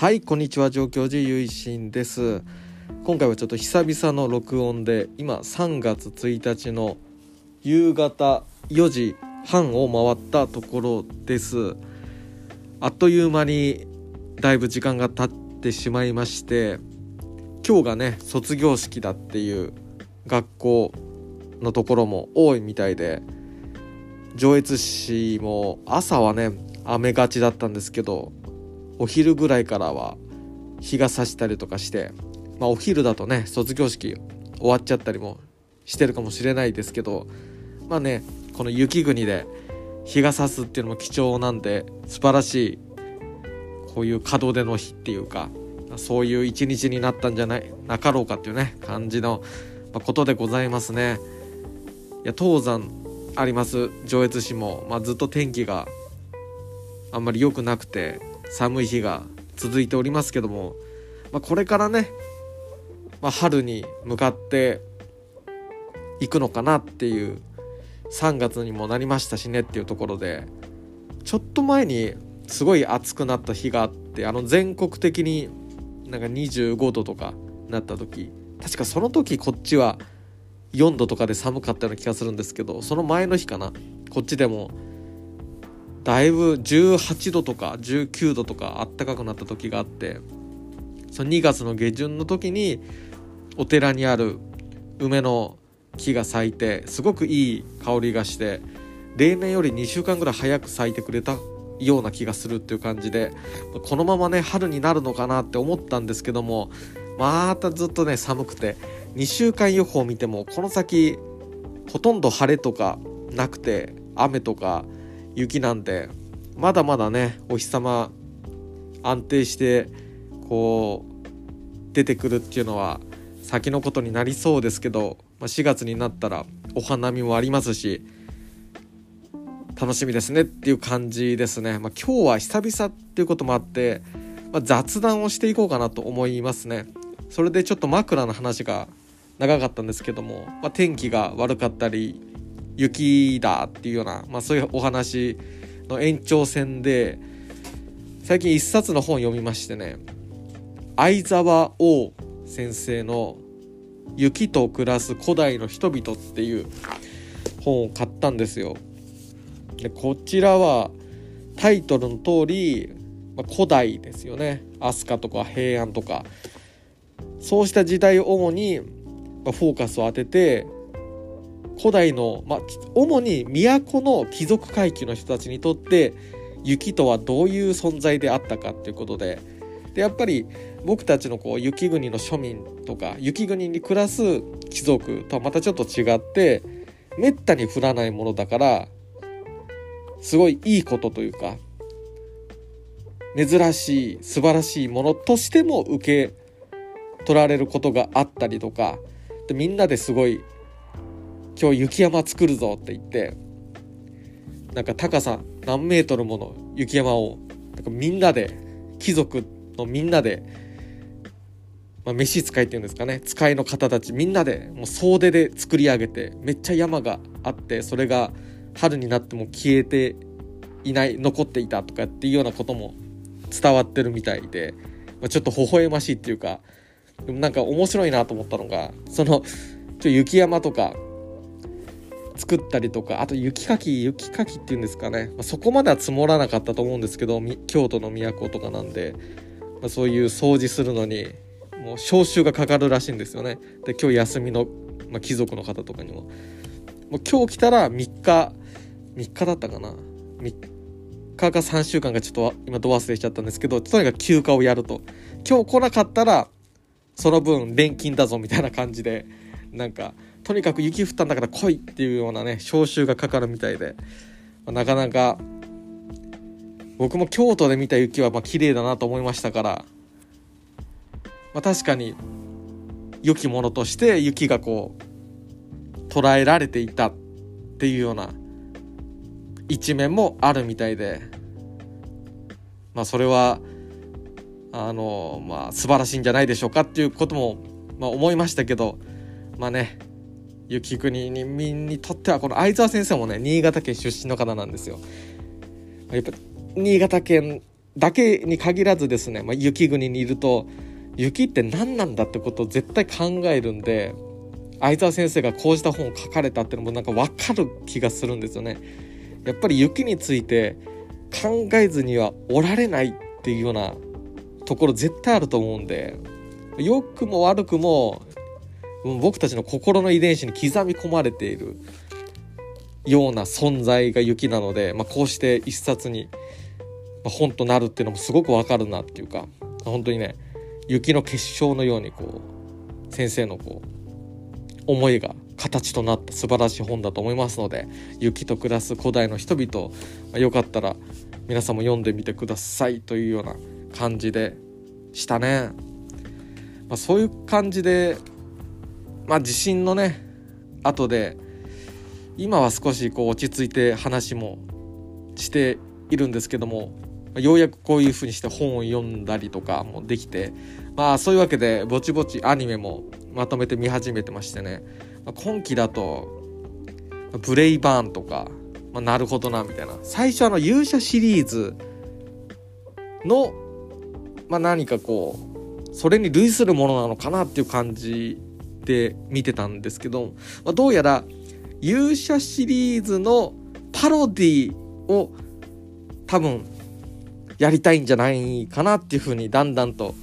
はいこんにちは。上京寺ゆいしんです。今回はちょっと久々の録音で今3月1日の夕方4時半を回ったところです。あっという間にだいぶ時間が経ってしまいまして今日がね卒業式だっていう学校のところも多いみたいで上越市も朝はね雨がちだったんですけどお昼ぐらいからは日が差したりとかしてまあお昼だとね卒業式終わっちゃったりもしてるかもしれないですけどまあねこの雪国で日が差すっていうのも貴重なんで素晴らしいこういう門出の日っていうかそういう一日になったんじゃないなかろうかっていうね感じのことでございますね。いや東山あります上越市も、まあ、ずっと天気があんまり良くなくて寒い日が続いておりますけども、まあ、これからね、まあ、春に向かっていくのかなっていう3月にもなりましたしねっていうところでちょっと前にすごい暑くなった日があってあの全国的になんか25度とかなった時確かその時こっちは4度とかで寒かったような気がするんですけどその前の日かなこっちでもだいぶ18度とか19度とかあったかくなった時があってその2月の下旬の時にお寺にある梅の木が咲いてすごくいい香りがして例年より2週間ぐらい早く咲いてくれたような気がするっていう感じでこのままね春になるのかなって思ったんですけどもまたずっとね寒くて2週間予報見てもこの先ほとんど晴れとかなくて雨とか雪なんでまだまだねお日様安定してこう出てくるっていうのは先のことになりそうですけど、まあ、4月になったらお花見もありますし楽しみですねっていう感じですね、まあ、今日は久々っていうこともあって、まあ、雑談をしていこうかなと思いますね。それでちょっと枕の話が長かったんですけども、まあ、天気が悪かったり雪だっていうような、まあ、そういうお話の延長線で最近一冊の本読みましてね相沢王先生の「雪と暮らす古代の人々」っていう本を買ったんですよ。でこちらはタイトルの通り、まあ、古代ですよね飛鳥とか平安とかそうした時代を主に、まフォーカスを当てて古代の、まあ、主に都の貴族階級の人たちにとって雪とはどういう存在であったかっていうことででやっぱり僕たちのこう雪国の庶民とか雪国に暮らす貴族とはまたちょっと違ってめったに降らないものだからすごいいいことというか珍しい素晴らしいものとしても受け取られることがあったりとかでみんなですごい今日雪山作るぞって言ってなんか高さ何メートルもの雪山をなんかみんなで貴族のみんなで、まあ、召使いっていうんですかね使いの方たちみんなでもう総出で作り上げてめっちゃ山があってそれが春になっても消えていない残っていたとかっていうようなことも伝わってるみたいで、まあ、ちょっと微笑ましいっていうかでもなんか面白いなと思ったのがそのちょ雪山とか作ったりとかあと雪かき雪かきっていうんですかね、まあ、そこまでは積もらなかったと思うんですけど京都の都とかなんで、まあ、そういう掃除するのにもう招集がかかるらしいんですよね。で今日休みの、まあ、貴族の方とかにも。もう今日来たら3日3日だったかな。3日か3週間かちょっと今ど忘れしちゃったんですけどとにかく休暇をやると。今日来なかったらその分錬金だぞみたいな感じでなんかとにかく雪降ったんだから来いっていうようなね招集がかかるみたいで、まあ、なかなか僕も京都で見た雪はまあ綺麗だなと思いましたから、まあ、確かに良きものとして雪がこう捉えられていたっていうような一面もあるみたいで。まあそれはあのまあ素晴らしいんじゃないでしょうかっていうことも、まあ、思いましたけど。まあね雪国民にとってはこの相沢先生もね新潟県出身の方なんですよ。やっぱ新潟県だけに限らずですね、まあ、雪国にいると雪って何なんだってことを絶対考えるんで相沢先生がこうした本を書かれたっていうのもなんか分かる気がするんですよね。やっぱり雪について考えずにはおられないっていうようなところ絶対あると思うんで良くも悪くも僕たちの心の遺伝子に刻み込まれているような存在が雪なので、まあ、こうして一冊に本となるっていうのもすごくわかるなっていうか本当にね雪の結晶のようにこう先生のこう思いが形となった素晴らしい本だと思いますので雪と暮らす古代の人々、まあ、よかったら皆さんも読んでみてくださいというような感じでしたね。まあ、そういう感じで、まあ、地震のね後で今は少しこう落ち着いて話もしているんですけどもようやくこういう風にして本を読んだりとかもできてまあそういうわけでぼちぼちアニメもまとめて見始めてましてね、ま、今期だと「ブレイバーン」とか、まあ、なるほどなみたいな最初あの勇者シリーズの、まあ、何かこうそれに類するものなのかなっていう感じで見てたんですけど、まあ、どうやら勇者シリーズのパロディを多分やりたいんじゃないかなっていうふうにだんだんと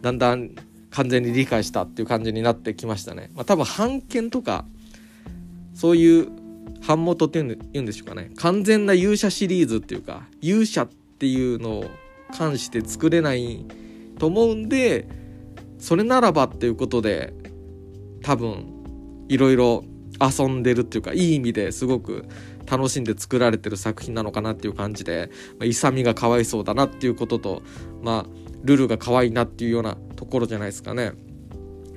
だんだん完全に理解したっていう感じになってきましたね。まあ、多分版権とかそういう版元っていうんでしょうかね完全な勇者シリーズっていうか勇者っていうのを関して作れないと思うんでそれならばっていうことで多分いろいろ遊んでるっていうかいい意味ですごく楽しんで作られてる作品なのかなっていう感じで、まあ、勇みがかわいそうだなっていうこととまあルルが可愛いなっていうようなところじゃないですかね。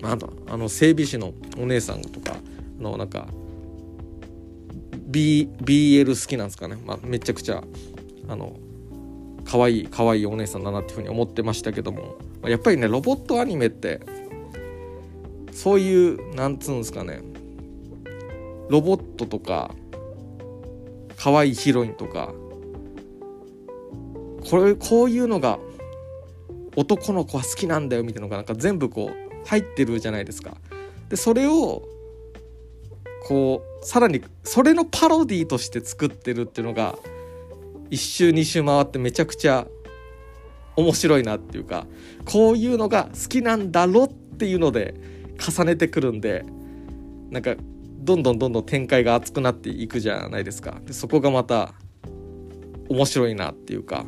あとあの整備士のお姉さんとかのなんか B BL 好きなんですかね、まあ、めちゃくちゃあの可愛い可愛いお姉さんだなっていうふうに思ってましたけどもやっぱりねロボットアニメってそういうなんつうんですかねロボットとか可愛いヒロインとかこれこういうのが男の子は好きなんだよみたいなのがなんか全部こう入ってるじゃないですか。でそれをこうさらにそれのパロディーとして作ってるっていうのが一周二周回ってめちゃくちゃ面白いなっていうかこういうのが好きなんだろっていうので重ねてくるんでなんかどんどんどんどん展開が熱くなっていくじゃないですか。でそこがまた面白いなっていうか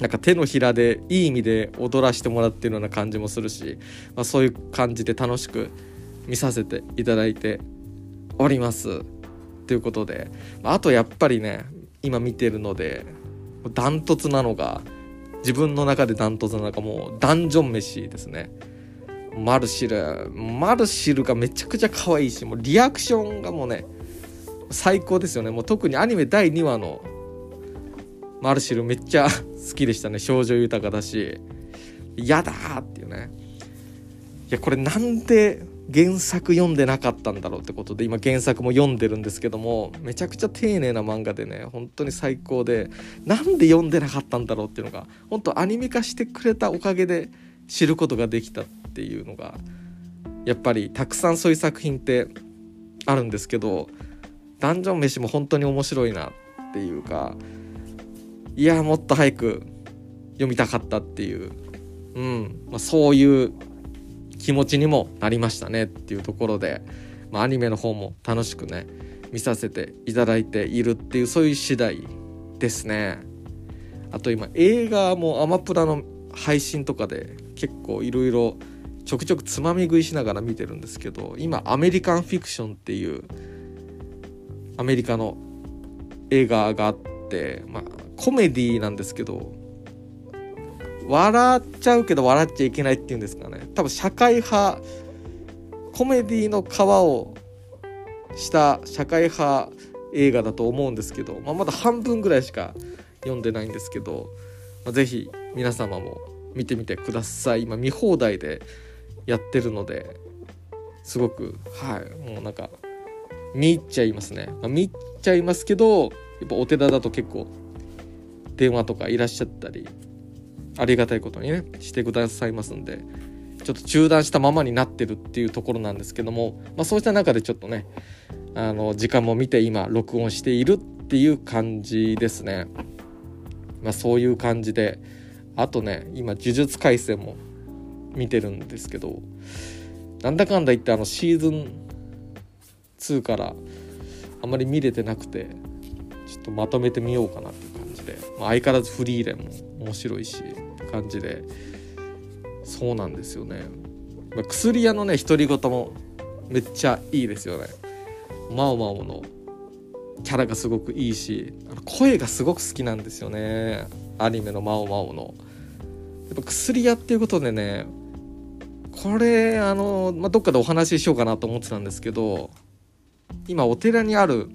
なんか手のひらでいい意味で踊らせてもらってるような感じもするし、まあ、そういう感じで楽しく見させていただいております。ということでまあとやっぱりね今見てるのでダントツなのが自分の中でダントツなのがもうダンジョン飯ですね。マルシルマルシルがめちゃくちゃ可愛いしもうリアクションがもうね最高ですよね。もう特にアニメ第2話のマルシルめっちゃ 好きでしたね。少女豊かだし。嫌だーっていうね。いやこれなんで原作読んでなかったんだろうってことで今原作も読んでるんですけどもめちゃくちゃ丁寧な漫画でね本当に最高でなんで読んでなかったんだろうっていうのが本当アニメ化してくれたおかげで知ることができた。っていうのがやっぱりたくさんそういう作品ってあるんですけどダンジョン飯も本当に面白いなっていうかいやもっと早く読みたかったっていう、うんまあ、そういう気持ちにもなりましたねっていうところで、まあ、アニメの方も楽しくね見させていただいているっていうそういう次第ですね。あと今映画もアマプラの配信とかで結構いろいろちょくちょくつまみ食いしながら見てるんですけど今アメリカンフィクションっていうアメリカの映画があって、まあ、コメディなんですけど笑っちゃうけど笑っちゃいけないっていうんですかね。多分社会派コメディの皮をした社会派映画だと思うんですけど、まあ、まだ半分ぐらいしか読んでないんですけど、まあ、是非皆様も見てみてください。今見放題でやってるのですごくはいもうなんか見入っちゃいますね、まあ、見入っちゃいますけどやっぱお寺だと結構電話とかいらっしゃったりありがたいことにねしてくださいますんでちょっと中断したままになってるっていうところなんですけども、まあ、そうした中でちょっとねあの時間も見て今録音しているっていう感じですね。まあ、そういう感じであとね今「呪術廻戦」も見てるんですけどなんだかんだ言ってあのシーズン2からあんまり見れてなくてちょっとまとめてみようかなっていう感じで、まあ、相変わらずフリーレンも面白いしって感じでそうなんですよね、まあ、薬屋のね独り言もめっちゃいいですよね。マオマオのキャラがすごくいいし声がすごく好きなんですよね。アニメのマオマオの。やっぱ薬屋っていうことでねこれあの、まあ、どっかでお話ししようかなと思ってたんですけど今お寺にある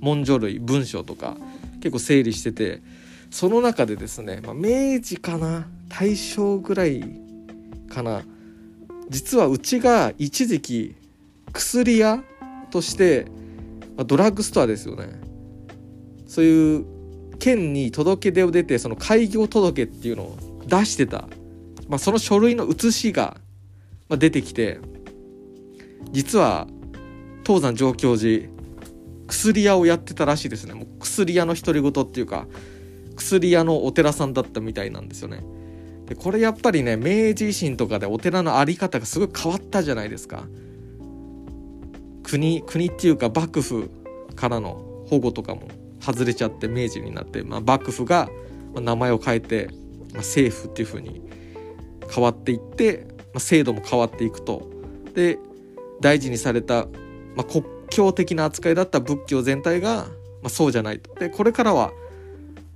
文書類文章とか結構整理しててその中でですね、まあ、明治かな大正ぐらいかな実はうちが一時期薬屋として、まあ、ドラッグストアですよね。そういう県に届け出を出てその開業届っていうのを出してた、まあ、その書類の写しがまあ出てきて実は東山上京寺薬屋をやってたらしいですね。もう薬屋の独り言っていうか薬屋のお寺さんだったみたいなんですよね。でこれやっぱりね明治維新とかでお寺の在り方がすごい変わったじゃないですか。国国っていうか幕府からの保護とかも外れちゃって明治になって、まあ、幕府が名前を変えて、まあ、政府っていう風に変わっていって、制度も変わっていくとで大事にされた、まあ、国教的な扱いだった仏教全体が、まあ、そうじゃないとでこれからは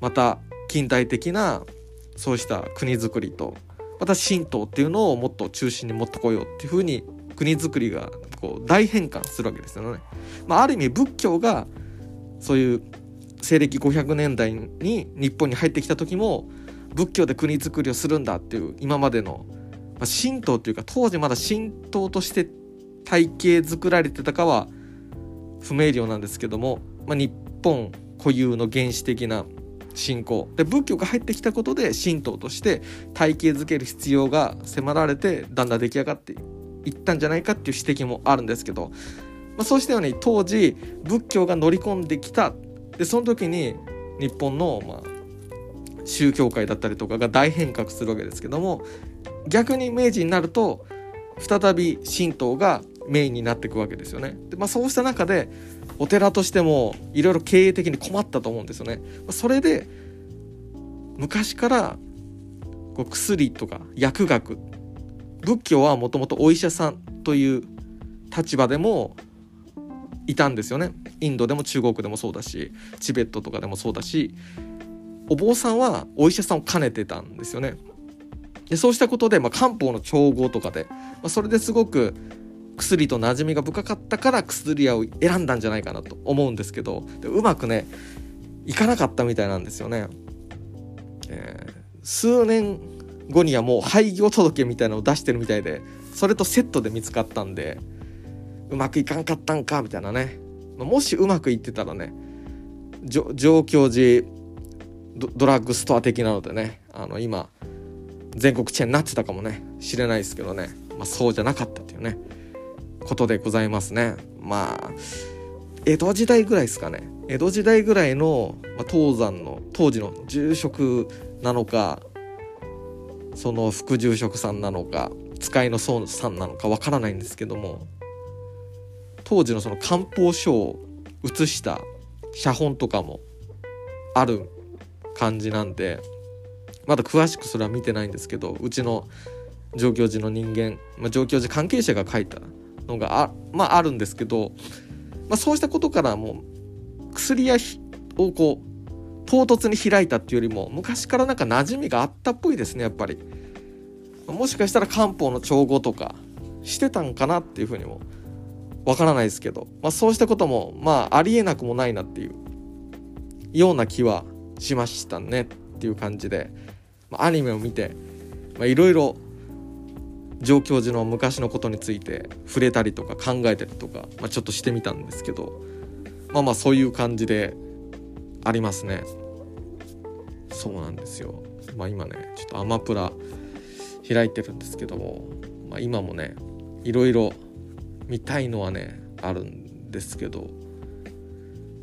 また近代的なそうした国づくりとまた神道っていうのをもっと中心に持ってこようっていうふうに国づくりがこう大変換するわけですよね。まあ、ある意味仏教がそういう西暦500年代に日本に入ってきた時も仏教で国づくりをするんだっていう今までの、まあ、神道っていうか当時まだ神道として体系作られてたかは不明瞭なんですけども、まあ、日本固有の原始的な信仰。で仏教が入ってきたことで神道として体系づける必要が迫られてだんだん出来上がっていったんじゃないかっていう指摘もあるんですけど、まあ、そうしたように当時仏教が乗り込んできた。でその時に日本の、まあ、宗教界だったりとかが大変革するわけですけども逆に明治になると再び神道がメインになっていくわけですよね。でまあ、そうした中でお寺としてもいろいろ経営的に困ったと思うんですよね。それで昔からこう薬とか薬学仏教はもともとお医者さんという立場でもいたんですよね。インドでも中国でもそうだしチベットとかでもそうだしお坊さんはお医者さんを兼ねてたんですよね。でそうしたことで、まあ、漢方の調合とかで、まあ、それですごく薬と馴染みが深かったから薬屋を選んだんじゃないかなと思うんですけどでうまくねいかなかったみたいなんですよね。えー、数年後にはもう廃業届みたいなのを出してるみたいでそれとセットで見つかったんでうまくいかんかったんかみたいなねもしうまくいってたらね上京寺ドラッグストア的なのでねあの今全国チェーンになってたかもね。知れないですけどね、まあ、そうじゃなかったっていうね。ことでございますね。まあ江戸時代ぐらいですかね。江戸時代ぐらいの、まあ、東山の当時の住職なのかその副住職さんなのか使いの僧さんなのかわからないんですけども当時のその漢方書を写した写本とかもある感じなんでまだ詳しくそれは見てないんですけどうちの上京寺の人間、まあ、上京寺関係者が書いたのがあ,、まあ、あるんですけど、まあ、そうしたことからもう薬屋をこう唐突に開いたっていうよりも昔からなんか馴染みがあったっぽいですねやっぱり。もしかしたら漢方の調合とかしてたんかなっていうふうにもわからないですけど、まあ、そうしたこともまあありえなくもないなっていうような気はしましたねっていう感じで、まあ、アニメを見ていろいろ上京寺の昔のことについて触れたりとか考えたりとか、まあ、ちょっとしてみたんですけどまあまあそういう感じでありますね。そうなんですよ。まあ今ねちょっとアマプラ開いてるんですけども、まあ、今もねいろいろ見たいのはねあるんですけど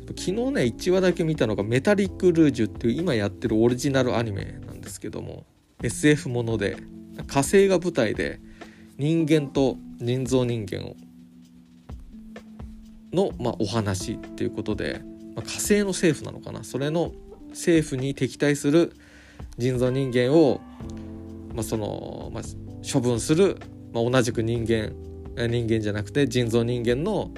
昨日ね1話だけ見たのが「メタリック・ルージュ」っていう今やってるオリジナルアニメですけども SF もので火星が舞台で人間と人造人間をの、まあ、お話っていうことで、まあ、火星の政府なのかな？それの政府に敵対する人造人間を、まあそのまあ、処分する、まあ、同じく人間人間じゃなくて人造人間の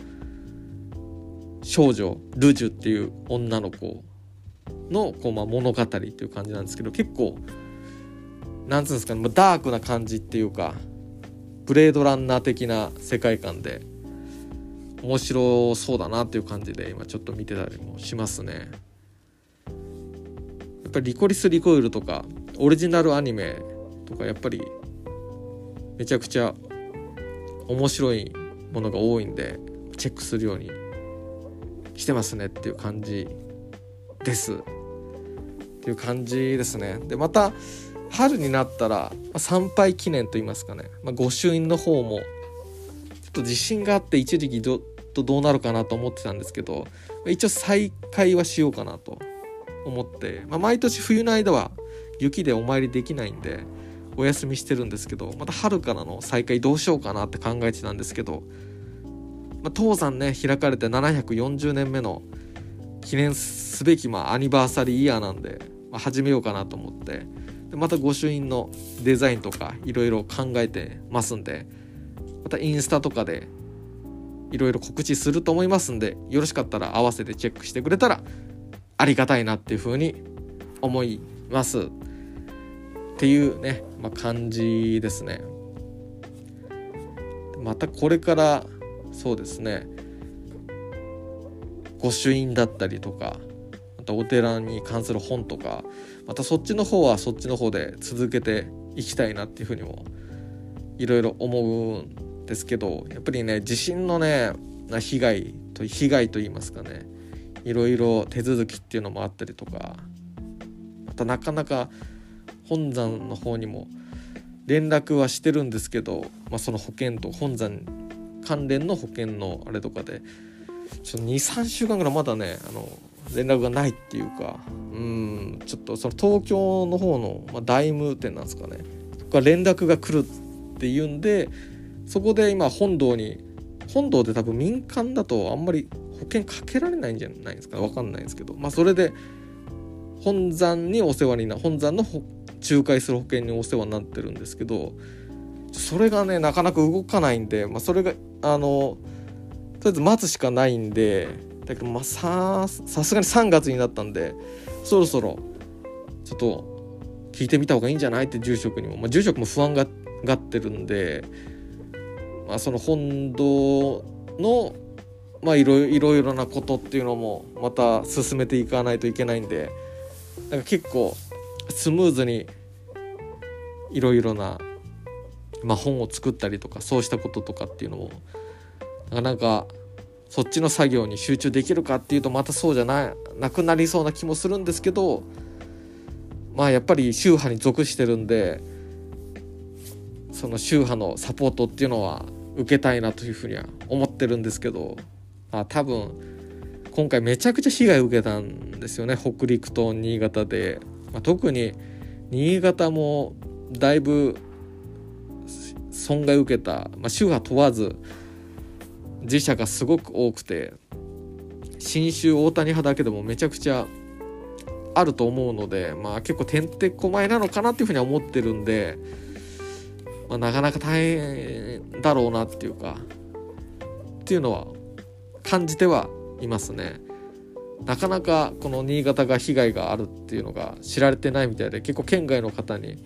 少女ルジュっていう女の子のこう、まあ、物語っていう感じなんですけど結構なんつうんですかねダークな感じっていうかブレードランナー的な世界観で面白そうだなっていう感じで今ちょっと見てたりもしますね。やっぱりリコリス・リコイルとかオリジナルアニメとかやっぱりめちゃくちゃ面白いものが多いんでチェックするようにしてますねっていう感じですていう感じですね。でまた春になったらま参拝記念と言いますかね、まあ、御朱印の方もちょっと自信があって一時期どどうなるかなと思ってたんですけどま一応再開はしようかなと思って、まあ、毎年冬の間は雪でお参りできないんでお休みしてるんですけどまた春からの再開どうしようかなって考えてたんですけど、まあ、東山ね開かれて740年目の記念すべき、まあ、アニバーサリーイヤーなんで、ま、始めようかなと思って。でまた御朱印のデザインとかいろいろ考えてますんでまたインスタとかでいろいろ告知すると思いますんでよろしかったら合わせてチェックしてくれたらありがたいなっていうふうに思います。っていうね、まあ、感じですね。またこれからそうですね御朱印だったりとかまたお寺に関する本とかまたそっちの方はそっちの方で続けていきたいなっていうふうにもいろいろ思うんですけどやっぱりね地震のね被害と被害と言いますかねいろいろ手続きっていうのもあったりとかまたなかなか本山の方にも連絡はしてるんですけど、まあ、その保険と本山関連の保険のあれとかで23週間ぐらいまだねあの連絡がないっていうかうんちょっとその東京の方の、ま、大務店なんですかね。が連絡が来るっていうんでそこで今本堂に本堂で多分民間だとあんまり保険かけられないんじゃないですか分かんないんですけど。まあそれで本山にお世話にな本山の仲介する保険にお世話になってるんですけどそれがねなかなか動かないんで、まあ、それがあのとりあえず待つしかないんでだけどまあさすがに3月になったんでそろそろちょっと聞いてみた方がいいんじゃない？って住職にも、まあ、住職も不安ががってるんで、まあ、その本堂のまあいろいろなことっていうのもまた進めていかないといけないんでなんか結構スムーズにいろいろな、まあ、本を作ったりとかそうしたこととかっていうのもなかなかそっちの作業に集中できるかっていうとまたそうじゃななくなりそうな気もするんですけどまあやっぱり宗派に属してるんでその宗派のサポートっていうのは受けたいなというふうには思ってるんですけど、まあ、多分今回めちゃくちゃ被害を受けたんですよね北陸と新潟で、まあ、特に新潟もだいぶ損害受けた、まあ、宗派問わず自社がすごく多くて新州大谷派だけでもめちゃくちゃあると思うのでまあ結構てんてこまいなのかなっていうふうには思ってるんで、まあ、なかなか大変だろうなっていうかっていうのは感じてはいますね。なかなかこの新潟が被害があるっていうのが知られてないみたいで結構県外の方に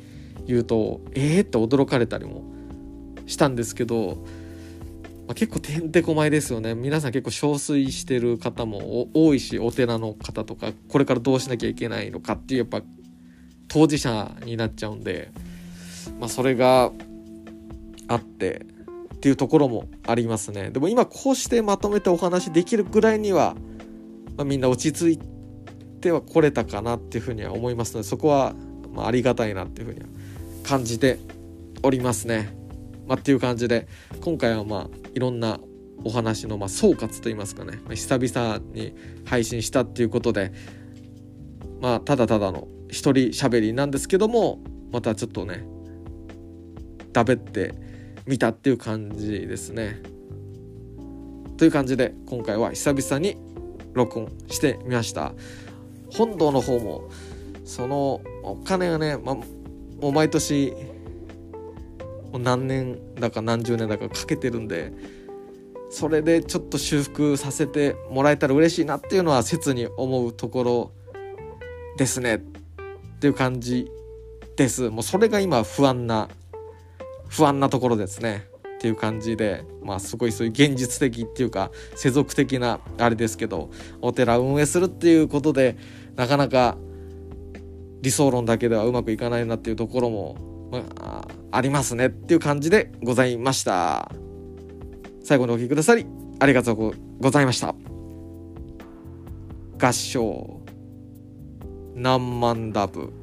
言うとええー、って驚かれたりもしたんですけどまあ、結構てんてこまいですよね皆さん結構憔悴してる方も多いしお寺の方とかこれからどうしなきゃいけないのかっていうやっぱ当事者になっちゃうんで、まあ、それがあってっていうところもありますねでも今こうしてまとめてお話できるぐらいには、まあ、みんな落ち着いてはこれたかなっていうふうには思いますのでそこはまあ、りがたいなっていうふうには感じておりますね。まあ、っていう感じで今回はまあいろんなお話のまあ総括といいますかね、まあ、久々に配信したっていうことでまあただただの一人喋りなんですけどもまたちょっとねだべってみたっていう感じですね。という感じで今回は久々に録音してみました。本堂の方もそのお金がね、まあ、もう毎年もう何年だか何十年だかかけてるんでそれでちょっと修復させてもらえたら嬉しいなっていうのは切に思うところですねっていう感じです。もうそれが今不安な不安なところですね。っていう感じでまあすごいそういう現実的っていうか世俗的なあれですけどお寺運営するっていうことでなかなか理想論だけではうまくいかないなっていうところも、まあ、ありますねっていう感じでございました。最後にお聴きくださりありがとうございました。合唱何万ダブ。